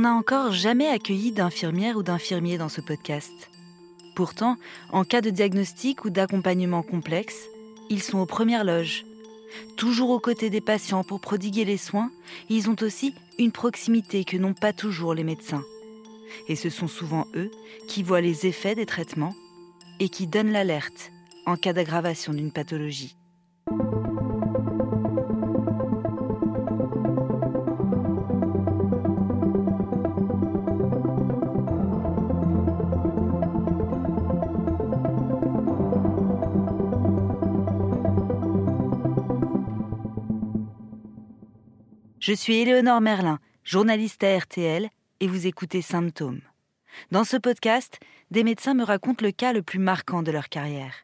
on n'a encore jamais accueilli d'infirmière ou d'infirmier dans ce podcast. Pourtant, en cas de diagnostic ou d'accompagnement complexe, ils sont aux premières loges. Toujours aux côtés des patients pour prodiguer les soins, ils ont aussi une proximité que n'ont pas toujours les médecins. Et ce sont souvent eux qui voient les effets des traitements et qui donnent l'alerte en cas d'aggravation d'une pathologie. Je suis Éléonore Merlin, journaliste à RTL, et vous écoutez Symptômes. Dans ce podcast, des médecins me racontent le cas le plus marquant de leur carrière.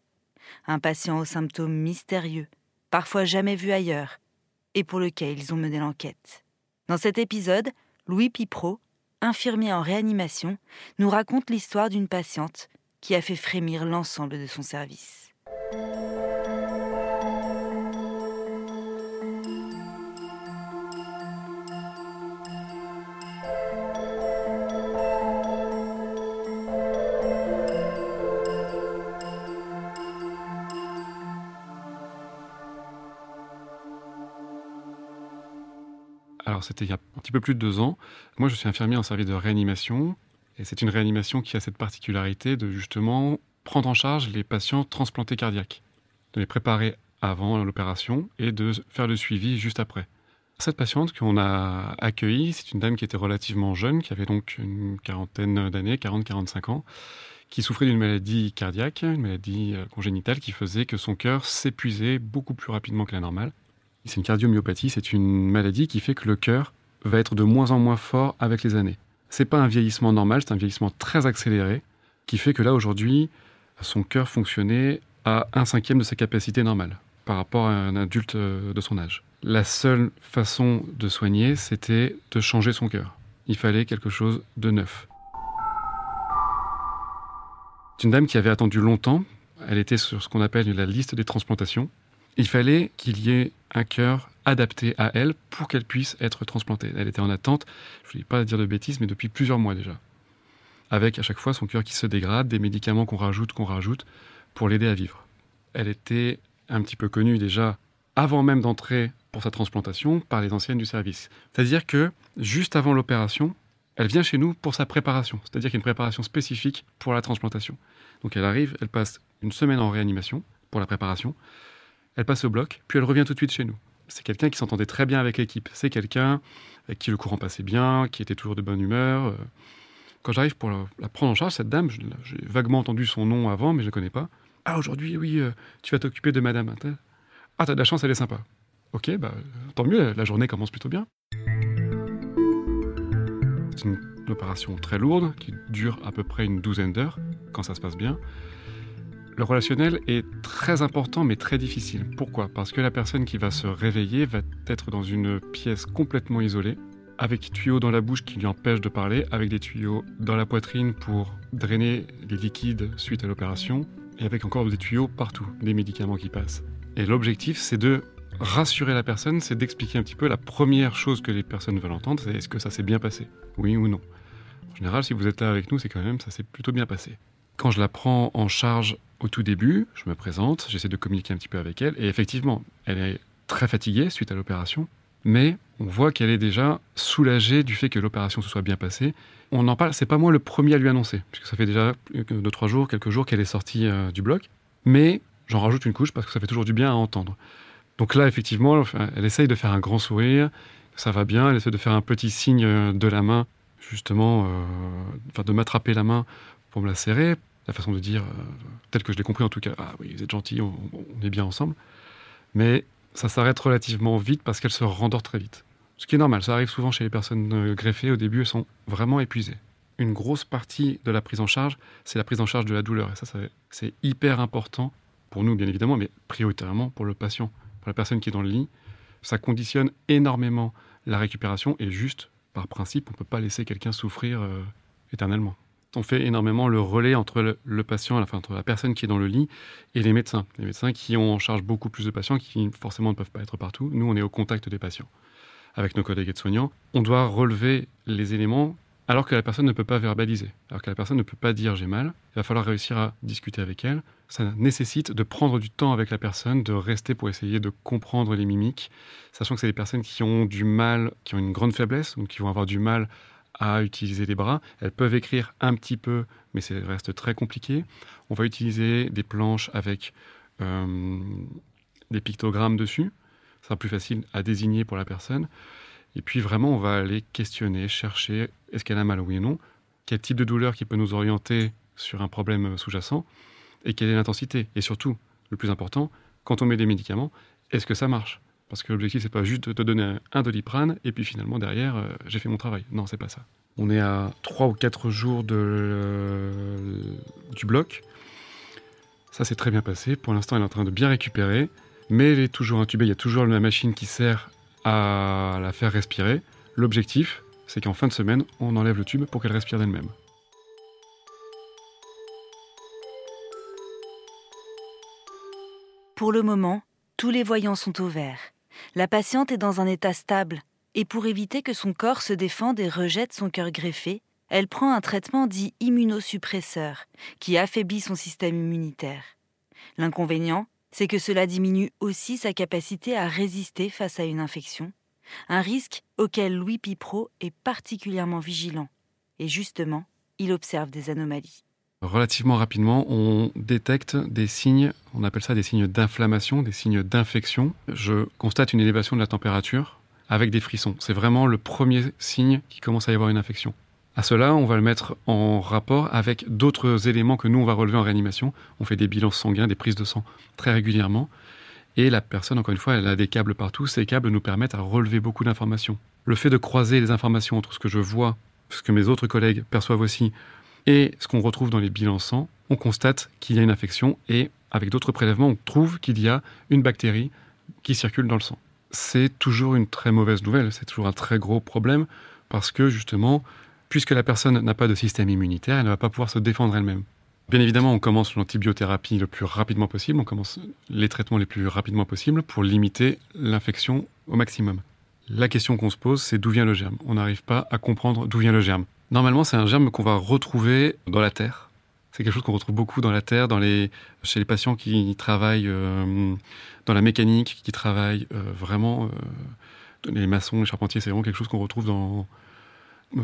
Un patient aux symptômes mystérieux, parfois jamais vu ailleurs, et pour lequel ils ont mené l'enquête. Dans cet épisode, Louis Pipro, infirmier en réanimation, nous raconte l'histoire d'une patiente qui a fait frémir l'ensemble de son service. C'était il y a un petit peu plus de deux ans. Moi, je suis infirmier en service de réanimation. Et c'est une réanimation qui a cette particularité de justement prendre en charge les patients transplantés cardiaques, de les préparer avant l'opération et de faire le suivi juste après. Cette patiente qu'on a accueillie, c'est une dame qui était relativement jeune, qui avait donc une quarantaine d'années, 40-45 ans, qui souffrait d'une maladie cardiaque, une maladie euh, congénitale qui faisait que son cœur s'épuisait beaucoup plus rapidement que la normale. C'est une cardiomyopathie, c'est une maladie qui fait que le cœur va être de moins en moins fort avec les années. C'est pas un vieillissement normal, c'est un vieillissement très accéléré qui fait que là aujourd'hui, son cœur fonctionnait à un cinquième de sa capacité normale par rapport à un adulte euh, de son âge. La seule façon de soigner, c'était de changer son cœur. Il fallait quelque chose de neuf. C'est une dame qui avait attendu longtemps. Elle était sur ce qu'on appelle la liste des transplantations. Il fallait qu'il y ait un cœur adapté à elle pour qu'elle puisse être transplantée. Elle était en attente, je ne vais pas dire de bêtises, mais depuis plusieurs mois déjà. Avec à chaque fois son cœur qui se dégrade, des médicaments qu'on rajoute, qu'on rajoute, pour l'aider à vivre. Elle était un petit peu connue déjà avant même d'entrer pour sa transplantation par les anciennes du service. C'est-à-dire que juste avant l'opération, elle vient chez nous pour sa préparation. C'est-à-dire qu'il y a une préparation spécifique pour la transplantation. Donc elle arrive, elle passe une semaine en réanimation pour la préparation elle passe au bloc, puis elle revient tout de suite chez nous. C'est quelqu'un qui s'entendait très bien avec l'équipe. C'est quelqu'un avec qui le courant passait bien, qui était toujours de bonne humeur. Euh, quand j'arrive pour la, prendre en charge, cette dame, j'ai vaguement entendu son nom avant, mais je ne connais pas. Ah, aujourd'hui, oui, euh, tu vas t'occuper de madame. Ah, t'as de la chance, elle est sympa. Ok, bah, tant mieux, la journée commence plutôt bien. C'est une opération très lourde qui dure à peu près une douzaine d'heures, quand ça se passe bien. Le relationnel est très important mais très difficile. Pourquoi? Parce que la personne qui va se réveiller va être dans une pièce complètement isolée, avec des tuyaux dans la bouche qui lui empêchent de parler, avec des tuyaux dans la poitrine pour drainer les liquides suite à l'opération, et avec encore des tuyaux partout, des médicaments qui passent. Et l'objectif, c'est de rassurer la personne, c'est d'expliquer un petit peu la première chose que les personnes veulent entendre, c'est est-ce que ça s'est bien passé? Oui ou non? En général, si vous êtes là avec nous, c'est quand même ça s'est plutôt bien passé. Quand je la prends en charge au tout début, je me présente, j'essaie de communiquer un petit peu avec elle, et effectivement, elle est très fatiguée suite à l'opération, mais on voit qu'elle est déjà soulagée du fait que l'opération se soit bien passée. On en parle, c'est pas moi le premier à lui annoncer, puisque ça fait déjà deux, trois jours, quelques jours qu'elle est sortie euh, du bloc, mais j'en rajoute une couche parce que ça fait toujours du bien à entendre. Donc là, effectivement, elle essaye de faire un grand sourire, ça va bien, elle essaie de faire un petit signe euh, de la main, justement, euh, de m'attraper la main pour me la serrer, la façon de dire, euh, telle que je l'ai compris en tout cas, ah oui, vous êtes gentil, on, est bien ensemble. Mais ça s'arrête relativement vite parce qu'elle se rendort très vite. Ce qui est normal, ça arrive souvent chez les personnes euh, greffées, au début elles sont vraiment épuisées. Une grosse partie de la prise en charge, c'est la prise en charge de la douleur. Et ça, c'est hyper important pour nous, bien évidemment, mais prioritairement pour le patient, pour la personne qui est dans le lit. Ça conditionne énormément la récupération et juste, par principe, on ne peut pas laisser quelqu'un souffrir euh, éternellement on fait énormément le relais entre le, patient, enfin, entre la personne qui est dans le lit et les médecins. Les médecins qui ont en charge beaucoup plus de patients, qui forcément ne peuvent pas être partout. Nous, on est au contact des patients. Avec nos collègues aides-soignants, on doit relever les éléments alors que la personne ne peut pas verbaliser, alors que la personne ne peut pas dire j'ai mal, il va falloir réussir à discuter avec elle. Ça nécessite de prendre du temps avec la personne, de rester pour essayer de comprendre les mimiques, sachant que c'est des personnes qui ont du mal, qui ont une grande faiblesse, donc qui vont avoir du mal à utiliser les bras. Elles peuvent écrire un petit peu, mais ça reste très compliqué. On va utiliser des planches avec euh, des pictogrammes dessus. Ce sera plus facile à désigner pour la personne. Et puis vraiment, on va aller questionner, chercher est-ce qu'elle a mal oui ou non, quel type de douleur qui peut nous orienter sur un problème sous-jacent, et quelle est l'intensité. Et surtout, le plus important, quand on met des médicaments, est-ce que ça marche? Parce que l'objectif, c'est pas juste de te donner un doliprane, et puis finalement, derrière, euh, j'ai fait mon travail. Non, c'est pas ça. On est à 3 ou 4 jours de, euh, du bloc. Ça s'est très bien passé. Pour l'instant, elle est en train de bien récupérer, mais elle est toujours intubée. Il y a toujours la machine qui sert à la faire respirer. L'objectif, c'est qu'en fin de semaine, on enlève le tube pour qu'elle respire d'elle-même. Pour le moment, tous les voyants sont au vert. La patiente est dans un état stable, et pour éviter que son corps se défende et rejette son cœur greffé, elle prend un traitement dit immunosuppresseur, qui affaiblit son système immunitaire. L'inconvénient, c'est que cela diminue aussi sa capacité à résister face à une infection, un risque auquel Louis Pipro est particulièrement vigilant. Et justement, il observe des anomalies. Relativement rapidement, on détecte des signes, on appelle ça des signes d'inflammation, des signes d'infection. Je constate une élévation de la température avec des frissons. C'est vraiment le premier signe qu'il commence à y avoir une infection. À cela, on va le mettre en rapport avec d'autres éléments que nous, on va relever en réanimation. On fait des bilans sanguins, des prises de sang très régulièrement. Et la personne, encore une fois, elle a des câbles partout. Ces câbles nous permettent à relever beaucoup d'informations. Le fait de croiser les informations entre ce que je vois, ce que mes autres collègues perçoivent aussi, et ce qu'on retrouve dans les bilans sang, on constate qu'il y a une infection et avec d'autres prélèvements, on trouve qu'il y a une bactérie qui circule dans le sang. C'est toujours une très mauvaise nouvelle, c'est toujours un très gros problème parce que justement, puisque la personne n'a pas de système immunitaire, elle ne va pas pouvoir se défendre elle-même. Bien évidemment, on commence l'antibiothérapie le plus rapidement possible, on commence les traitements les plus rapidement possible pour limiter l'infection au maximum. La question qu'on se pose, c'est d'où vient le germe? On n'arrive pas à comprendre d'où vient le germe. Normalement, c'est un germe qu'on va retrouver dans la terre. C'est quelque chose qu'on retrouve beaucoup dans la terre, chez les patients qui travaillent euh, dans la mécanique, qui travaillent euh, vraiment, euh, les maçons, les charpentiers, c'est vraiment quelque chose qu'on retrouve dans,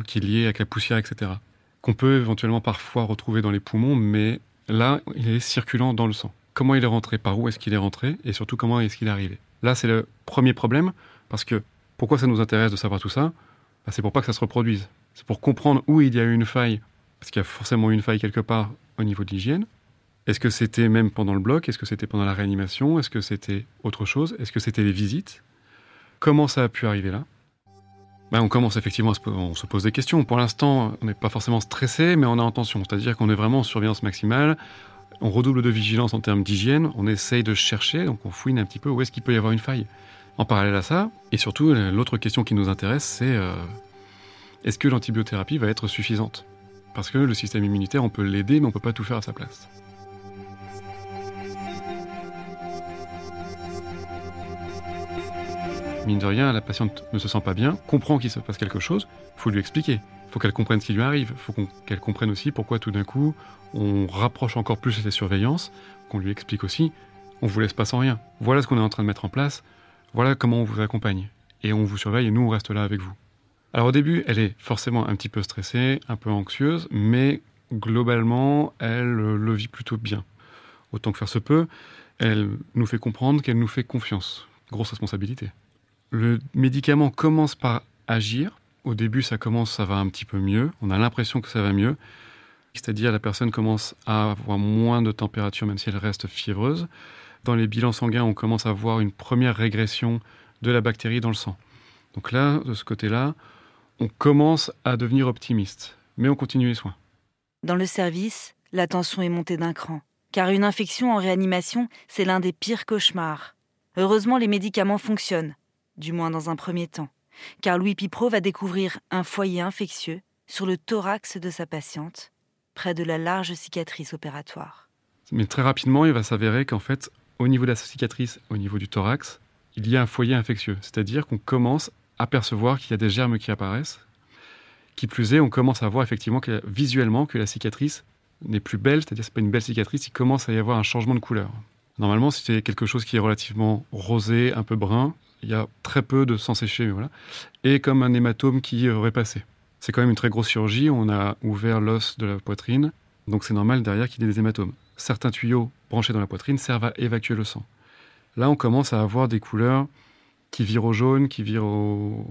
qui est lié avec la poussière, etc. Qu'on peut éventuellement parfois retrouver dans les poumons, mais là, il est circulant dans le sang. Comment il est rentré Par où est-ce qu'il est rentré Et surtout, comment est-ce qu'il est arrivé Là, c'est le premier problème, parce que pourquoi ça nous intéresse de savoir tout ça? Bah, C'est pour pas que ça se reproduise. C'est pour comprendre où il y a eu une faille, parce qu'il y a forcément une faille quelque part au niveau de l'hygiène. Est-ce que c'était même pendant le bloc? Est-ce que c'était pendant la réanimation? Est-ce que c'était autre chose? Est-ce que c'était les visites? Comment ça a pu arriver là? Bah, on commence effectivement à se, on se pose des questions. Pour l'instant, on n'est pas forcément stressé, mais on a intention. C'est-à-dire qu'on est vraiment en surveillance maximale. On redouble de vigilance en termes d'hygiène. On essaye de chercher, donc on fouine un petit peu où est-ce qu'il peut y avoir une faille. En parallèle à ça, et surtout, l'autre question qui nous intéresse, c'est euh, est-ce que l'antibiothérapie va être suffisante? Parce que le système immunitaire, on peut l'aider, mais on ne peut pas tout faire à sa place. Mine de rien, la patiente ne se sent pas bien, comprend qu'il se passe quelque chose, il faut lui expliquer. Il faut qu'elle comprenne ce qui lui arrive. Il faut qu'elle comprenne aussi pourquoi tout d'un coup on rapproche encore plus les surveillances, qu'on lui explique aussi on vous laisse pas sans rien. Voilà ce qu'on est en train de mettre en place, voilà comment on vous accompagne. Et on vous surveille et nous on reste là avec vous. Alors au début, elle est forcément un petit peu stressée, un peu anxieuse, mais globalement, elle le vit plutôt bien. Autant que faire se peut, elle nous fait comprendre qu'elle nous fait confiance. Grosse responsabilité. Le médicament commence par agir. Au début, ça commence, ça va un petit peu mieux. On a l'impression que ça va mieux. C'est-à-dire, la personne commence à avoir moins de température, même si elle reste fiévreuse. Dans les bilans sanguins, on commence à voir une première régression de la bactérie dans le sang. Donc là, de ce côté-là, on commence à devenir optimiste. Mais on continue les soins. Dans le service, la tension est montée d'un cran. Car une infection en réanimation, c'est l'un des pires cauchemars. Heureusement, les médicaments fonctionnent du moins dans un premier temps, car Louis Pipro va découvrir un foyer infectieux sur le thorax de sa patiente, près de la large cicatrice opératoire. Mais très rapidement, il va s'avérer qu'en fait, au niveau de la cicatrice, au niveau du thorax, il y a un foyer infectieux, c'est-à-dire qu'on commence à percevoir qu'il y a des germes qui apparaissent, Qui plus est, on commence à voir effectivement que, visuellement que la cicatrice n'est plus belle, c'est-à-dire c'est pas une belle cicatrice, il commence à y avoir un changement de couleur. Normalement, si c'est quelque chose qui est relativement rosé, un peu brun, il y a très peu de sang séché, voilà, et comme un hématome qui aurait passé. C'est quand même une très grosse chirurgie, on a ouvert l'os de la poitrine, donc c'est normal derrière qu'il y ait des hématomes. Certains tuyaux branchés dans la poitrine servent à évacuer le sang. Là, on commence à avoir des couleurs qui virent au jaune, qui virent au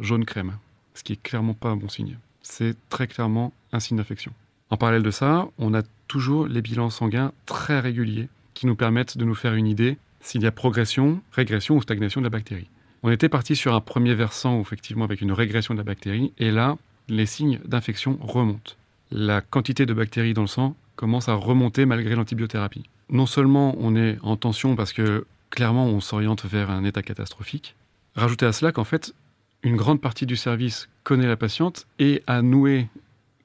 jaune crème, ce qui est clairement pas un bon signe. C'est très clairement un signe d'infection. En parallèle de ça, on a toujours les bilans sanguins très réguliers qui nous permettent de nous faire une idée s'il y a progression, régression ou stagnation de la bactérie. On était parti sur un premier versant, effectivement, avec une régression de la bactérie, et là, les signes d'infection remontent. La quantité de bactéries dans le sang commence à remonter malgré l'antibiothérapie. Non seulement on est en tension parce que clairement on s'oriente vers un état catastrophique, rajoutez à cela qu'en fait, une grande partie du service connaît la patiente et a noué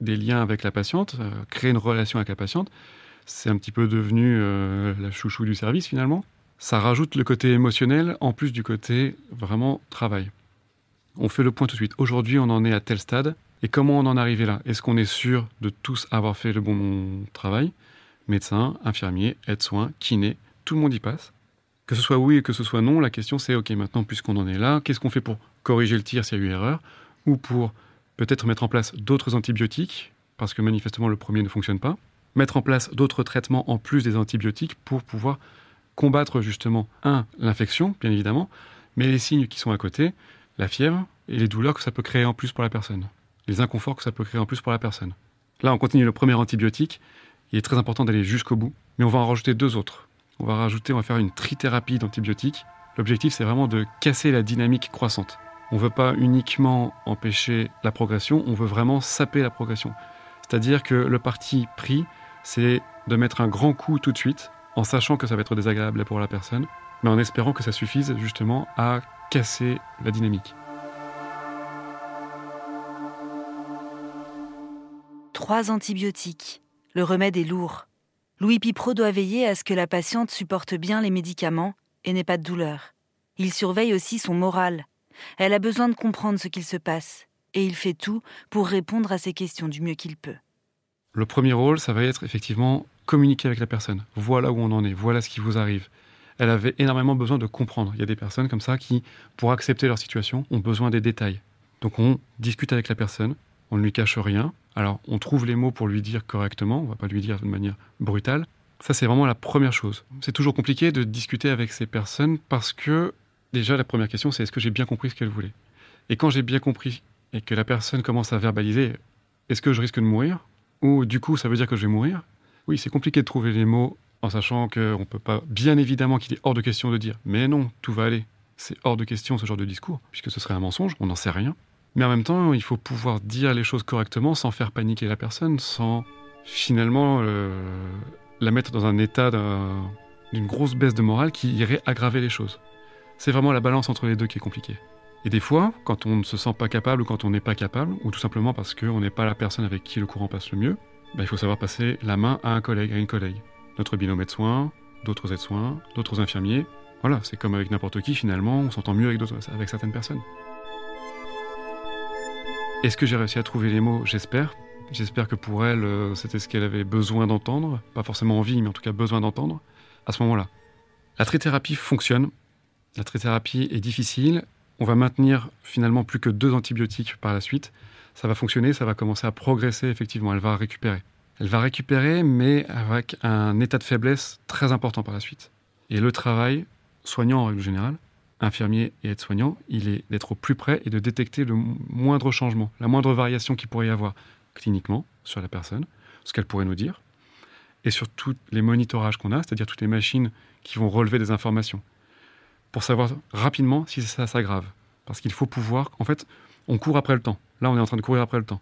des liens avec la patiente, euh, créé une relation avec la patiente. C'est un petit peu devenu euh, la chouchou du service finalement ça rajoute le côté émotionnel en plus du côté vraiment travail. On fait le point tout de suite. Aujourd'hui, on en est à tel stade. Et comment on en est arrivé là? Est-ce qu'on est sûr de tous avoir fait le bon travail? Médecin, infirmier, aide-soin, kiné, tout le monde y passe. Que ce soit oui et que ce soit non, la question c'est ok, maintenant, puisqu'on en est là, qu'est-ce qu'on fait pour corriger le tir s'il y a eu erreur Ou pour peut-être mettre en place d'autres antibiotiques, parce que manifestement le premier ne fonctionne pas Mettre en place d'autres traitements en plus des antibiotiques pour pouvoir combattre justement, un, l'infection, bien évidemment, mais les signes qui sont à côté, la fièvre et les douleurs que ça peut créer en plus pour la personne, les inconforts que ça peut créer en plus pour la personne. Là, on continue le premier antibiotique. Il est très important d'aller jusqu'au bout, mais on va en rajouter deux autres. On va rajouter, on va faire une trithérapie d'antibiotiques. L'objectif, c'est vraiment de casser la dynamique croissante. On ne veut pas uniquement empêcher la progression, on veut vraiment saper la progression. C'est-à-dire que le parti pris, c'est de mettre un grand coup tout de suite en sachant que ça va être désagréable pour la personne, mais en espérant que ça suffise justement à casser la dynamique. Trois antibiotiques. Le remède est lourd. Louis Pipro doit veiller à ce que la patiente supporte bien les médicaments et n'ait pas de douleur. Il surveille aussi son moral. Elle a besoin de comprendre ce qu'il se passe, et il fait tout pour répondre à ses questions du mieux qu'il peut. Le premier rôle, ça va être effectivement communiquer avec la personne. Voilà où on en est, voilà ce qui vous arrive. Elle avait énormément besoin de comprendre. Il y a des personnes comme ça qui, pour accepter leur situation, ont besoin des détails. Donc on discute avec la personne, on ne lui cache rien. Alors on trouve les mots pour lui dire correctement, on ne va pas lui dire de manière brutale. Ça c'est vraiment la première chose. C'est toujours compliqué de discuter avec ces personnes parce que déjà la première question c'est est-ce que j'ai bien compris ce qu'elle voulait Et quand j'ai bien compris et que la personne commence à verbaliser est-ce que je risque de mourir? Ou du coup ça veut dire que je vais mourir? Oui, c'est compliqué de trouver les mots en sachant qu'on ne peut pas, bien évidemment qu'il est hors de question de dire mais non, tout va aller. C'est hors de question ce genre de discours, puisque ce serait un mensonge, on n'en sait rien. Mais en même temps, il faut pouvoir dire les choses correctement sans faire paniquer la personne, sans finalement euh, la mettre dans un état d'une grosse baisse de morale qui irait aggraver les choses. C'est vraiment la balance entre les deux qui est compliquée. Et des fois, quand on ne se sent pas capable ou quand on n'est pas capable, ou tout simplement parce qu'on n'est pas la personne avec qui le courant passe le mieux, bah, il faut savoir passer la main à un collègue, à une collègue. Notre binôme de soins, d'autres aides-soins, d'autres infirmiers. Voilà, c'est comme avec n'importe qui finalement, on s'entend mieux avec, avec certaines personnes. Est-ce que j'ai réussi à trouver les mots? J'espère. J'espère que pour elle, euh, c'était ce qu'elle avait besoin d'entendre. Pas forcément envie, mais en tout cas besoin d'entendre. À ce moment-là. La trithérapie fonctionne. La trithérapie est difficile. On va maintenir finalement plus que deux antibiotiques par la suite ça va fonctionner, ça va commencer à progresser effectivement, elle va récupérer. Elle va récupérer, mais avec un état de faiblesse très important par la suite. Et le travail, soignant en règle générale, infirmier et aide-soignant, il est d'être au plus près et de détecter le moindre changement, la moindre variation qu'il pourrait y avoir cliniquement sur la personne, ce qu'elle pourrait nous dire, et sur tous les monitorages qu'on a, c'est-à-dire toutes les machines qui vont relever des informations, pour savoir rapidement si ça s'aggrave. Parce qu'il faut pouvoir, en fait, on court après le temps. Là, on est en train de courir après le temps.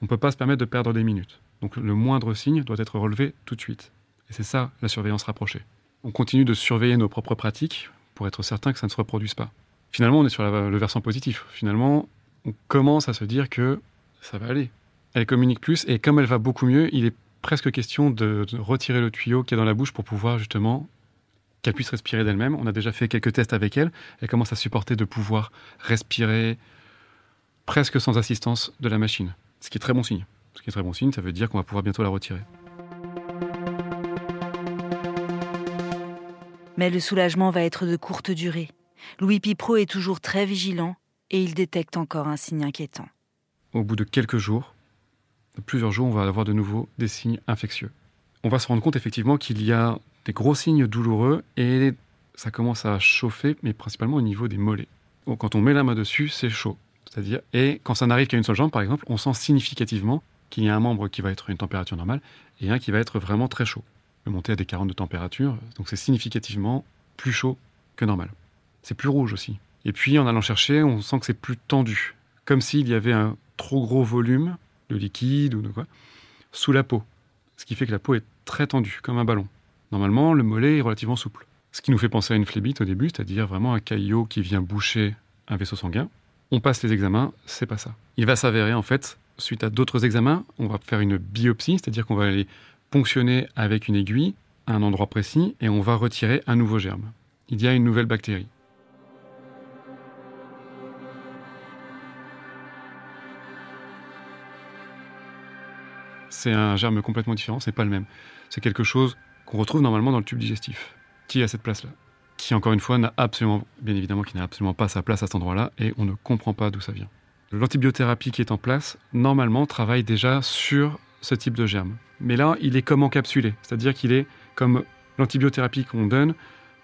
On ne peut pas se permettre de perdre des minutes. Donc le moindre signe doit être relevé tout de suite. Et c'est ça la surveillance rapprochée. On continue de surveiller nos propres pratiques pour être certain que ça ne se reproduise pas. Finalement, on est sur le versant positif. Finalement, on commence à se dire que ça va aller. Elle communique plus et comme elle va beaucoup mieux, il est presque question de, de retirer le tuyau qui est dans la bouche pour pouvoir justement qu'elle puisse respirer d'elle-même. On a déjà fait quelques tests avec elle. Elle commence à supporter de pouvoir respirer, presque sans assistance de la machine, ce qui est très bon signe. Ce qui est très bon signe, ça veut dire qu'on va pouvoir bientôt la retirer. Mais le soulagement va être de courte durée. Louis Pipro est toujours très vigilant et il détecte encore un signe inquiétant. Au bout de quelques jours, plusieurs jours, on va avoir de nouveau des signes infectieux. On va se rendre compte effectivement qu'il y a des gros signes douloureux et ça commence à chauffer, mais principalement au niveau des mollets. Quand on met la main dessus, c'est chaud. C'est-à-dire, et quand ça n'arrive qu'à une seule jambe, par exemple, on sent significativement qu'il y a un membre qui va être à une température normale et un qui va être vraiment très chaud. Monter à des 40 de température, donc c'est significativement plus chaud que normal. C'est plus rouge aussi. Et puis en allant chercher, on sent que c'est plus tendu, comme s'il y avait un trop gros volume de liquide ou de quoi sous la peau, ce qui fait que la peau est très tendue, comme un ballon. Normalement, le mollet est relativement souple. Ce qui nous fait penser à une phlébite au début, c'est-à-dire vraiment un caillot qui vient boucher un vaisseau sanguin. On passe les examens, c'est pas ça. Il va s'avérer en fait, suite à d'autres examens, on va faire une biopsie, c'est-à-dire qu'on va aller ponctionner avec une aiguille à un endroit précis et on va retirer un nouveau germe. Il y a une nouvelle bactérie. c'est un germe complètement différent, c'est pas le même. C'est quelque chose qu'on retrouve normalement dans le tube digestif, qui est à cette place-là, qui encore une fois n'a absolument, bien évidemment, qui n'a absolument pas sa place à cet endroit-là, et on ne comprend pas d'où ça vient. L'antibiothérapie qui est en place, normalement, travaille déjà sur ce type de germe. Mais là, il est comme encapsulé, c'est-à-dire qu'il est comme l'antibiothérapie qu'on donne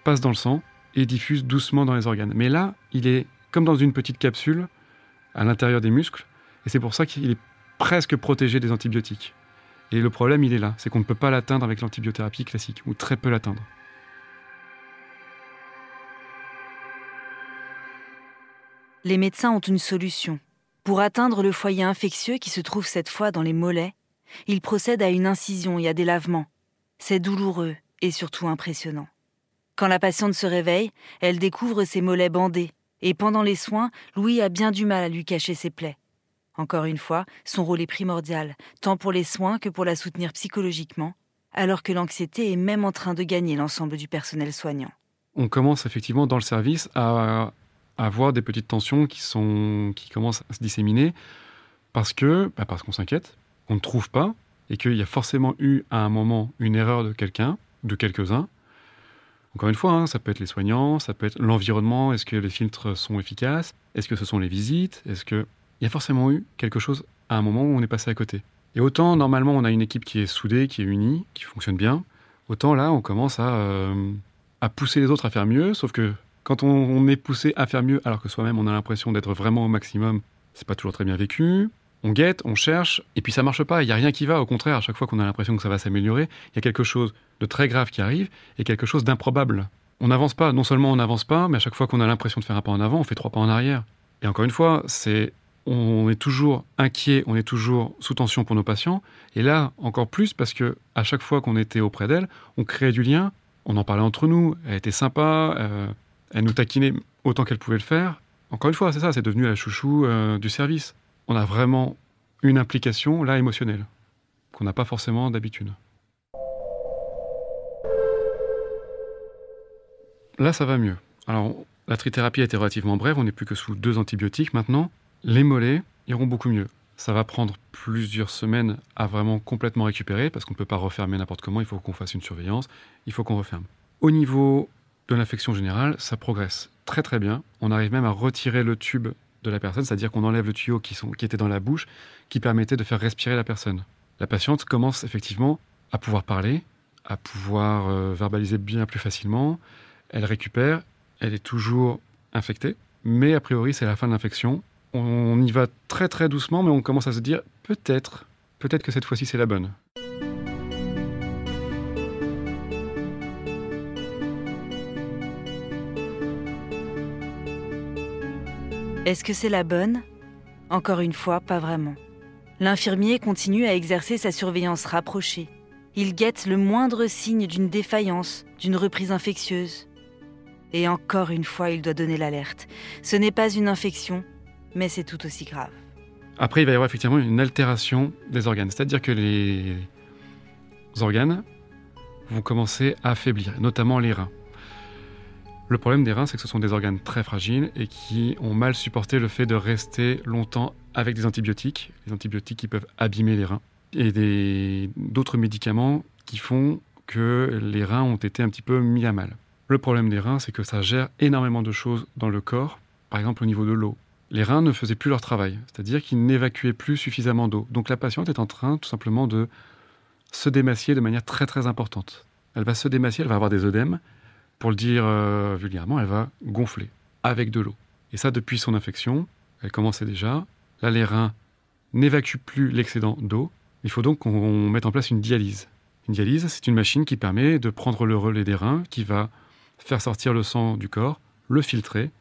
passe dans le sang et diffuse doucement dans les organes. Mais là, il est comme dans une petite capsule à l'intérieur des muscles, et c'est pour ça qu'il est presque protégé des antibiotiques. Et le problème, il est là, c'est qu'on ne peut pas l'atteindre avec l'antibiothérapie classique, ou très peu l'atteindre. Les médecins ont une solution. Pour atteindre le foyer infectieux qui se trouve cette fois dans les mollets, ils procèdent à une incision et à des lavements. C'est douloureux et surtout impressionnant. Quand la patiente se réveille, elle découvre ses mollets bandés, et pendant les soins, Louis a bien du mal à lui cacher ses plaies. Encore une fois, son rôle est primordial, tant pour les soins que pour la soutenir psychologiquement, alors que l'anxiété est même en train de gagner l'ensemble du personnel soignant. On commence effectivement dans le service à avoir des petites tensions qui, sont, qui commencent à se disséminer parce que bah, parce qu'on s'inquiète, on ne trouve pas et qu'il y a forcément eu à un moment une erreur de quelqu'un, de quelques-uns. Encore une fois, hein, ça peut être les soignants, ça peut être l'environnement, est-ce que les filtres sont efficaces, est-ce que ce sont les visites, est-ce que il y a forcément eu quelque chose à un moment où on est passé à côté. Et autant, normalement, on a une équipe qui est soudée, qui est unie, qui fonctionne bien, autant là, on commence à, euh, à pousser les autres à faire mieux, sauf que quand on, est poussé à faire mieux, alors que soi-même, on a l'impression d'être vraiment au maximum, c'est pas toujours très bien vécu. On guette, on cherche, et puis ça marche pas, il n'y a rien qui va. Au contraire, à chaque fois qu'on a l'impression que ça va s'améliorer, il y a quelque chose de très grave qui arrive et quelque chose d'improbable. On n'avance pas, non seulement on n'avance pas, mais à chaque fois qu'on a l'impression de faire un pas en avant, on fait trois pas en arrière. Et encore une fois, c'est on est toujours inquiet, on est toujours sous tension pour nos patients. Et là, encore plus parce que à chaque fois qu'on était auprès d'elle, on créait du lien, on en parlait entre nous, elle était sympa, euh, elle nous taquinait autant qu'elle pouvait le faire. Encore une fois, c'est ça, c'est devenu la chouchou euh, du service. On a vraiment une implication là émotionnelle qu'on n'a pas forcément d'habitude. Là, ça va mieux. Alors, la trithérapie a été relativement brève, on n'est plus que sous deux antibiotiques maintenant. Les mollets iront beaucoup mieux. Ça va prendre plusieurs semaines à vraiment complètement récupérer parce qu'on ne peut pas refermer n'importe comment, il faut qu'on fasse une surveillance, il faut qu'on referme. Au niveau de l'infection générale, ça progresse très très bien. On arrive même à retirer le tube de la personne, c'est-à-dire qu'on enlève le tuyau qui, qui était dans la bouche, qui permettait de faire respirer la personne. La patiente commence effectivement à pouvoir parler, à pouvoir euh, verbaliser bien plus facilement. Elle récupère, elle est toujours infectée, mais a priori c'est la fin de l'infection on y va très très doucement, mais on commence à se dire peut-être, peut-être que cette fois-ci c'est la bonne. Est-ce que c'est la bonne? Encore une fois, pas vraiment. L'infirmier continue à exercer sa surveillance rapprochée. Il guette le moindre signe d'une défaillance, d'une reprise infectieuse. Et encore une fois, il doit donner l'alerte. Ce n'est pas une infection, mais c'est tout aussi grave. Après, il va y avoir effectivement une altération des organes, c'est-à-dire que les organes vont commencer à affaiblir, notamment les reins. Le problème des reins, c'est que ce sont des organes très fragiles et qui ont mal supporté le fait de rester longtemps avec des antibiotiques, les antibiotiques qui peuvent abîmer les reins, et d'autres médicaments qui font que les reins ont été un petit peu mis à mal. Le problème des reins, c'est que ça gère énormément de choses dans le corps, par exemple au niveau de l'eau. Les reins ne faisaient plus leur travail, c'est-à-dire qu'ils n'évacuaient plus suffisamment d'eau. Donc la patiente est en train tout simplement de se démacier de manière très très importante. Elle va se démacier, elle va avoir des œdèmes. Pour le dire euh, vulgairement, elle va gonfler avec de l'eau. Et ça, depuis son infection, elle commençait déjà. Là, les reins n'évacuent plus l'excédent d'eau. Il faut donc qu'on mette en place une dialyse. Une dialyse, c'est une machine qui permet de prendre le relais des reins, qui va faire sortir le sang du corps, le filtrer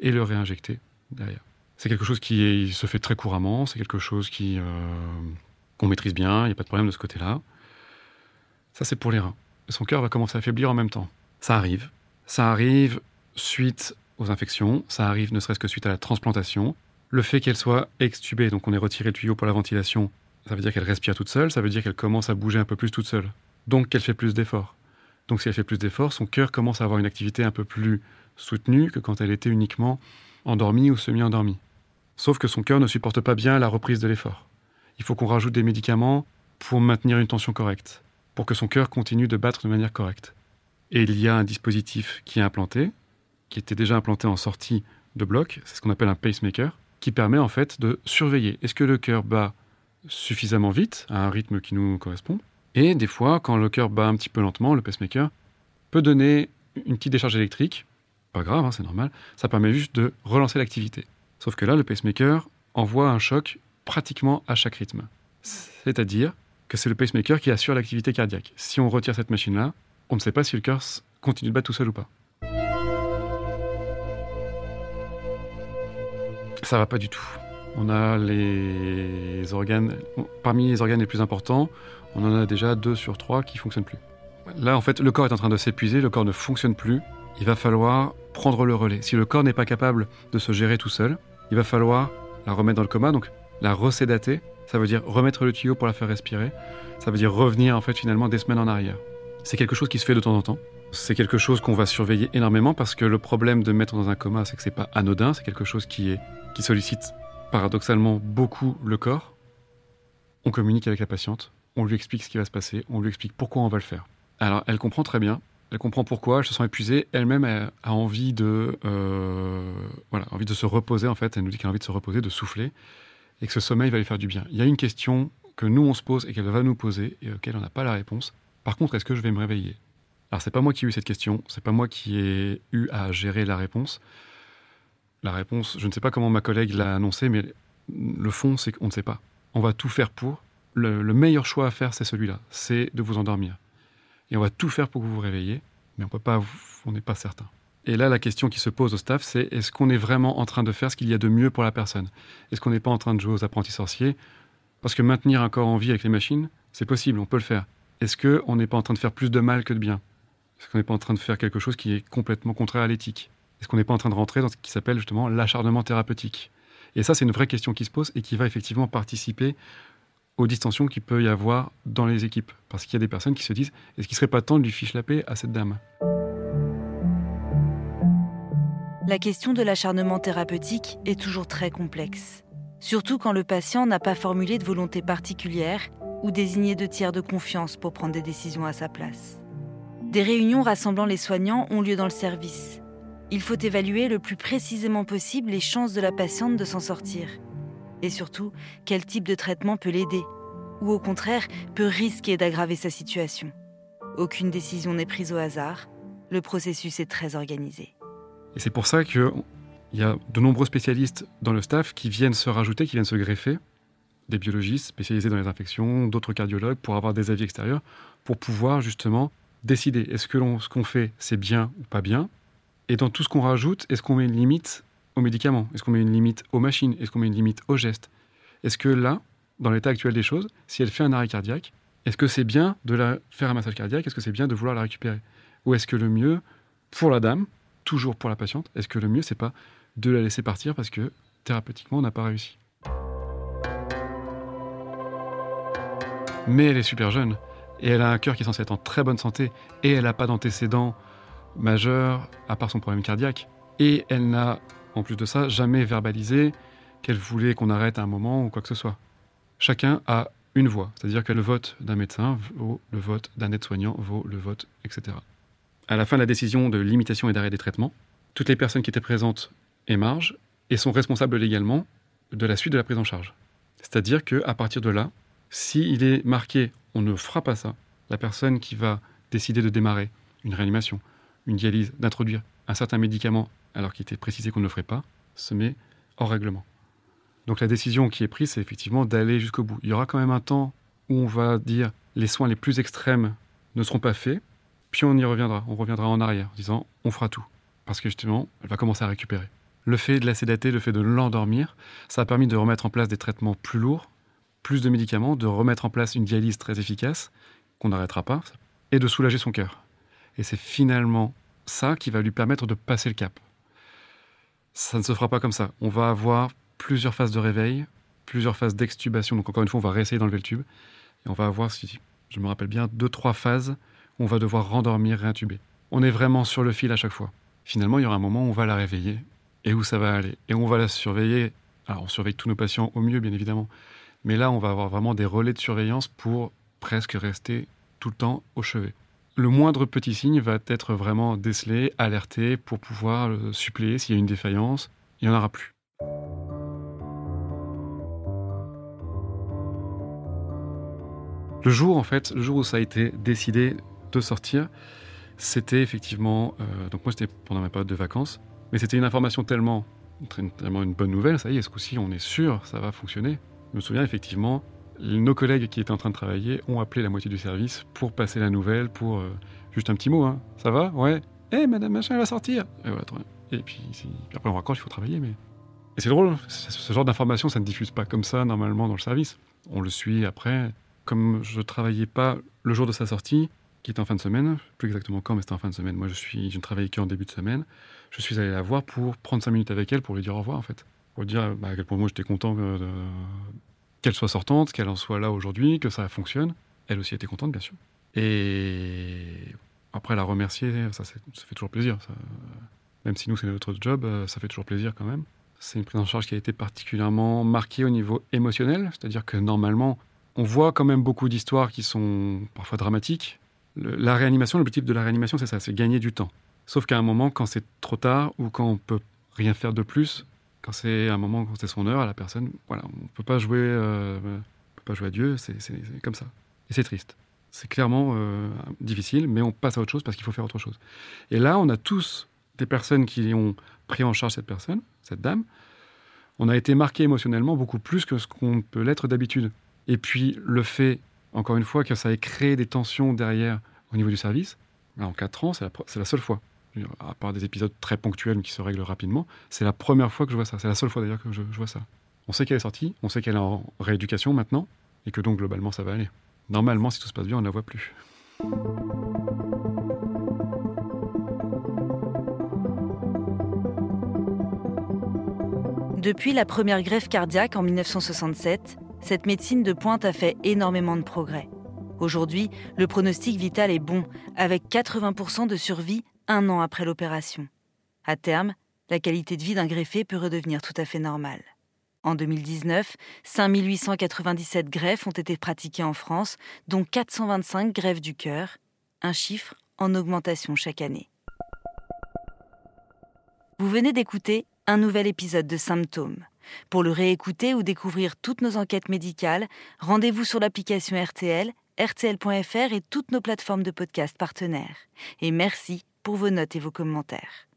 et le réinjecter derrière. C'est quelque chose qui se fait très couramment, c'est quelque chose qui euh, qu'on maîtrise bien, il n'y a pas de problème de ce côté-là. Ça, c'est pour les reins. Son cœur va commencer à faiblir en même temps. Ça arrive. Ça arrive suite aux infections, ça arrive ne serait-ce que suite à la transplantation. Le fait qu'elle soit extubée, donc on est retiré le tuyau pour la ventilation, ça veut dire qu'elle respire toute seule, ça veut dire qu'elle commence à bouger un peu plus toute seule. Donc qu'elle fait plus d'efforts. Donc si elle fait plus d'efforts, son cœur commence à avoir une activité un peu plus soutenue que quand elle était uniquement endormie ou semi-endormie. Sauf que son cœur ne supporte pas bien la reprise de l'effort. Il faut qu'on rajoute des médicaments pour maintenir une tension correcte, pour que son cœur continue de battre de manière correcte. Et il y a un dispositif qui est implanté, qui était déjà implanté en sortie de bloc, c'est ce qu'on appelle un pacemaker, qui permet en fait de surveiller est-ce que le cœur bat suffisamment vite, à un rythme qui nous correspond, et des fois, quand le cœur bat un petit peu lentement, le pacemaker peut donner une petite décharge électrique, pas grave, hein, c'est normal, ça permet juste de relancer l'activité. Sauf que là, le pacemaker envoie un choc pratiquement à chaque rythme. C'est-à-dire que c'est le pacemaker qui assure l'activité cardiaque. Si on retire cette machine-là, on ne sait pas si le cœur continue de battre tout seul ou pas. Ça va pas du tout. On a les organes, parmi les organes les plus importants, on en a déjà deux sur trois qui fonctionnent plus. Là, en fait, le corps est en train de s'épuiser, le corps ne fonctionne plus. Il va falloir prendre le relais. Si le corps n'est pas capable de se gérer tout seul, il va falloir la remettre dans le coma, donc la recédater. Ça veut dire remettre le tuyau pour la faire respirer. Ça veut dire revenir en fait finalement des semaines en arrière. C'est quelque chose qui se fait de temps en temps. C'est quelque chose qu'on va surveiller énormément parce que le problème de mettre dans un coma, c'est que c'est pas anodin. C'est quelque chose qui est qui sollicite paradoxalement beaucoup le corps. On communique avec la patiente, on lui explique ce qui va se passer, on lui explique pourquoi on va le faire. Alors elle comprend très bien, elle comprend pourquoi, elle se sent épuisée, elle-même a, envie de, euh, voilà, envie de se reposer en fait, elle nous dit qu'elle a envie de se reposer, de souffler, et que ce sommeil va lui faire du bien. Il y a une question que nous on se pose et qu'elle va nous poser et auquel on n'a pas la réponse. Par contre, est-ce que je vais me réveiller? Alors c'est pas moi qui ai eu cette question, c'est pas moi qui ai eu à gérer la réponse. La réponse, je ne sais pas comment ma collègue l'a annoncé, mais le fond c'est qu'on ne sait pas. On va tout faire pour, le, meilleur choix à faire, c'est celui-là, c'est de vous endormir. Et on va tout faire pour que vous vous réveillez, mais on peut pas, on n'est pas certain. Et là, la question qui se pose au staff, c'est est-ce qu'on est vraiment en train de faire ce qu'il y a de mieux pour la personne? Est-ce qu'on n'est pas en train de jouer aux apprentis sorciers? Parce que maintenir un corps en vie avec les machines, c'est possible, on peut le faire. Est-ce qu'on n'est pas en train de faire plus de mal que de bien? Est-ce qu'on n'est pas en train de faire quelque chose qui est complètement contraire à l'éthique? Est-ce qu'on n'est pas en train de rentrer dans ce qui s'appelle justement l'acharnement thérapeutique? Et ça, c'est une vraie question qui se pose et qui va effectivement participer aux distensions qu'il peut y avoir dans les équipes. Parce qu'il y a des personnes qui se disent est-ce qu'il ne serait pas temps de lui ficher la paix à cette dame? La question de l'acharnement thérapeutique est toujours très complexe. Surtout quand le patient n'a pas formulé de volonté particulière ou désigné de tiers de confiance pour prendre des décisions à sa place. Des réunions rassemblant les soignants ont lieu dans le service. Il faut évaluer le plus précisément possible les chances de la patiente de s'en sortir et surtout quel type de traitement peut l'aider ou au contraire peut risquer d'aggraver sa situation. Aucune décision n'est prise au hasard, le processus est très organisé. Et c'est pour ça qu'il y a de nombreux spécialistes dans le staff qui viennent se rajouter, qui viennent se greffer, des biologistes spécialisés dans les infections, d'autres cardiologues, pour avoir des avis extérieurs, pour pouvoir justement décider est-ce que ce qu'on fait c'est bien ou pas bien, et dans tout ce qu'on rajoute, est-ce qu'on met une limite aux médicaments? Est-ce qu'on met une limite aux machines? Est-ce qu'on met une limite aux gestes? Est-ce que là, dans l'état actuel des choses, si elle fait un arrêt cardiaque, est-ce que c'est bien de la faire un massage cardiaque? Est-ce que c'est bien de vouloir la récupérer? Ou est-ce que le mieux, pour la dame, toujours pour la patiente, est-ce que le mieux, c'est pas de la laisser partir parce que thérapeutiquement, on n'a pas réussi? Mais elle est super jeune et elle a un cœur qui est censé être en très bonne santé et elle n'a pas d'antécédents majeurs à part son problème cardiaque et elle n'a en plus de ça, jamais verbalisé qu'elle voulait qu'on arrête à un moment ou quoi que ce soit. Chacun a une voix, c'est-à-dire que le vote d'un médecin vaut le vote d'un aide-soignant, vaut le vote, etc. À la fin de la décision de limitation et d'arrêt des traitements, toutes les personnes qui étaient présentes émargent et sont responsables légalement de la suite de la prise en charge. C'est-à-dire qu'à partir de là, s'il est marqué on ne fera pas ça, la personne qui va décider de démarrer une réanimation, une dialyse, d'introduire un certain médicament alors qu'il était précisé qu'on ne le ferait pas, se met hors règlement. Donc la décision qui est prise, c'est effectivement d'aller jusqu'au bout. Il y aura quand même un temps où on va dire les soins les plus extrêmes ne seront pas faits, puis on y reviendra, on reviendra en arrière en disant on fera tout. Parce que justement, elle va commencer à récupérer. Le fait de la sédater, le fait de l'endormir, ça a permis de remettre en place des traitements plus lourds, plus de médicaments, de remettre en place une dialyse très efficace, qu'on n'arrêtera pas, et de soulager son cœur. Et c'est finalement ça qui va lui permettre de passer le cap. Ça ne se fera pas comme ça. On va avoir plusieurs phases de réveil, plusieurs phases d'extubation. Donc encore une fois, on va réessayer d'enlever le tube. Et on va avoir, si je me rappelle bien, deux, trois phases où on va devoir rendormir, réintuber. On est vraiment sur le fil à chaque fois. Finalement, il y aura un moment où on va la réveiller et où ça va aller. Et on va la surveiller. Alors, on surveille tous nos patients au mieux, bien évidemment. Mais là, on va avoir vraiment des relais de surveillance pour presque rester tout le temps au chevet. Le moindre petit signe va être vraiment décelé, alerté pour pouvoir le suppléer s'il y a une défaillance. Il n'y en aura plus. Le jour, en fait, le jour où ça a été décidé de sortir, c'était effectivement. Euh, donc, moi, c'était pendant ma période de vacances. Mais c'était une information tellement, tellement une bonne nouvelle. Ça y est, ce coup-ci, on est sûr, ça va fonctionner. Je me souviens effectivement, nos collègues qui étaient en train de travailler ont appelé la moitié du service pour passer la nouvelle, pour euh, juste un petit mot. Hein. Ça va? Ouais. Eh, madame machin, elle va sortir. Et, voilà, et puis, puis, après, on raccroche, il faut travailler. Mais... Et c'est drôle, ce genre d'information, ça ne diffuse pas comme ça normalement dans le service. On le suit après comme je ne travaillais pas le jour de sa sortie, qui était en fin de semaine, plus exactement quand, mais c'était en fin de semaine. Moi, je, suis, je ne travaillais qu'en début de semaine. Je suis allé la voir pour prendre cinq minutes avec elle pour lui dire au revoir, en fait. Pour dire bah, à quel point moi j'étais content qu'elle soit sortante, qu'elle en soit là aujourd'hui, que ça fonctionne. Elle aussi était contente, bien sûr. Et après, la remercier, ça, fait toujours plaisir. Même si nous, c'est notre job, euh, ça fait toujours plaisir quand même. C'est une prise en charge qui a été particulièrement marquée au niveau émotionnel, c'est-à-dire que normalement, on voit quand même beaucoup d'histoires qui sont parfois dramatiques. la réanimation, l'objectif de la réanimation, c'est ça, c'est gagner du temps. Sauf qu'à un moment, quand c'est trop tard ou quand on peut rien faire de plus, quand c'est un moment, quand c'est son heure à la personne, voilà, on peut pas jouer, euh, peut pas jouer à Dieu, c'est comme ça. Et c'est triste. C'est clairement euh, difficile, mais on passe à autre chose parce qu'il faut faire autre chose. Et là, on a tous des personnes qui ont pris en charge cette personne, cette dame. On a été marqué émotionnellement beaucoup plus que ce qu'on peut l'être d'habitude. Et puis le fait, encore une fois, que ça ait créé des tensions derrière au niveau du service, en quatre ans, c'est la, seule fois. À part des épisodes très ponctuels qui se règlent rapidement, c'est la première fois que je vois ça. C'est la seule fois d'ailleurs que je, vois ça. On sait qu'elle est sortie, on sait qu'elle est en rééducation maintenant, et que donc globalement ça va aller. Normalement, si tout se passe bien, on ne la voit plus. Depuis la première greffe cardiaque en 1967, cette médecine de pointe a fait énormément de progrès. Aujourd'hui, le pronostic vital est bon, avec 80% de survie un an après l'opération. À terme, la qualité de vie d'un greffé peut redevenir tout à fait normale. En 2019, 5897 greffes ont été pratiquées en France, dont 425 greffes du cœur, un chiffre en augmentation chaque année. Vous venez d'écouter un nouvel épisode de Symptômes. Pour le réécouter ou découvrir toutes nos enquêtes médicales, rendez-vous sur l'application RTL, rtl.fr et toutes nos plateformes de podcast partenaires. Et merci pour vos notes et vos commentaires.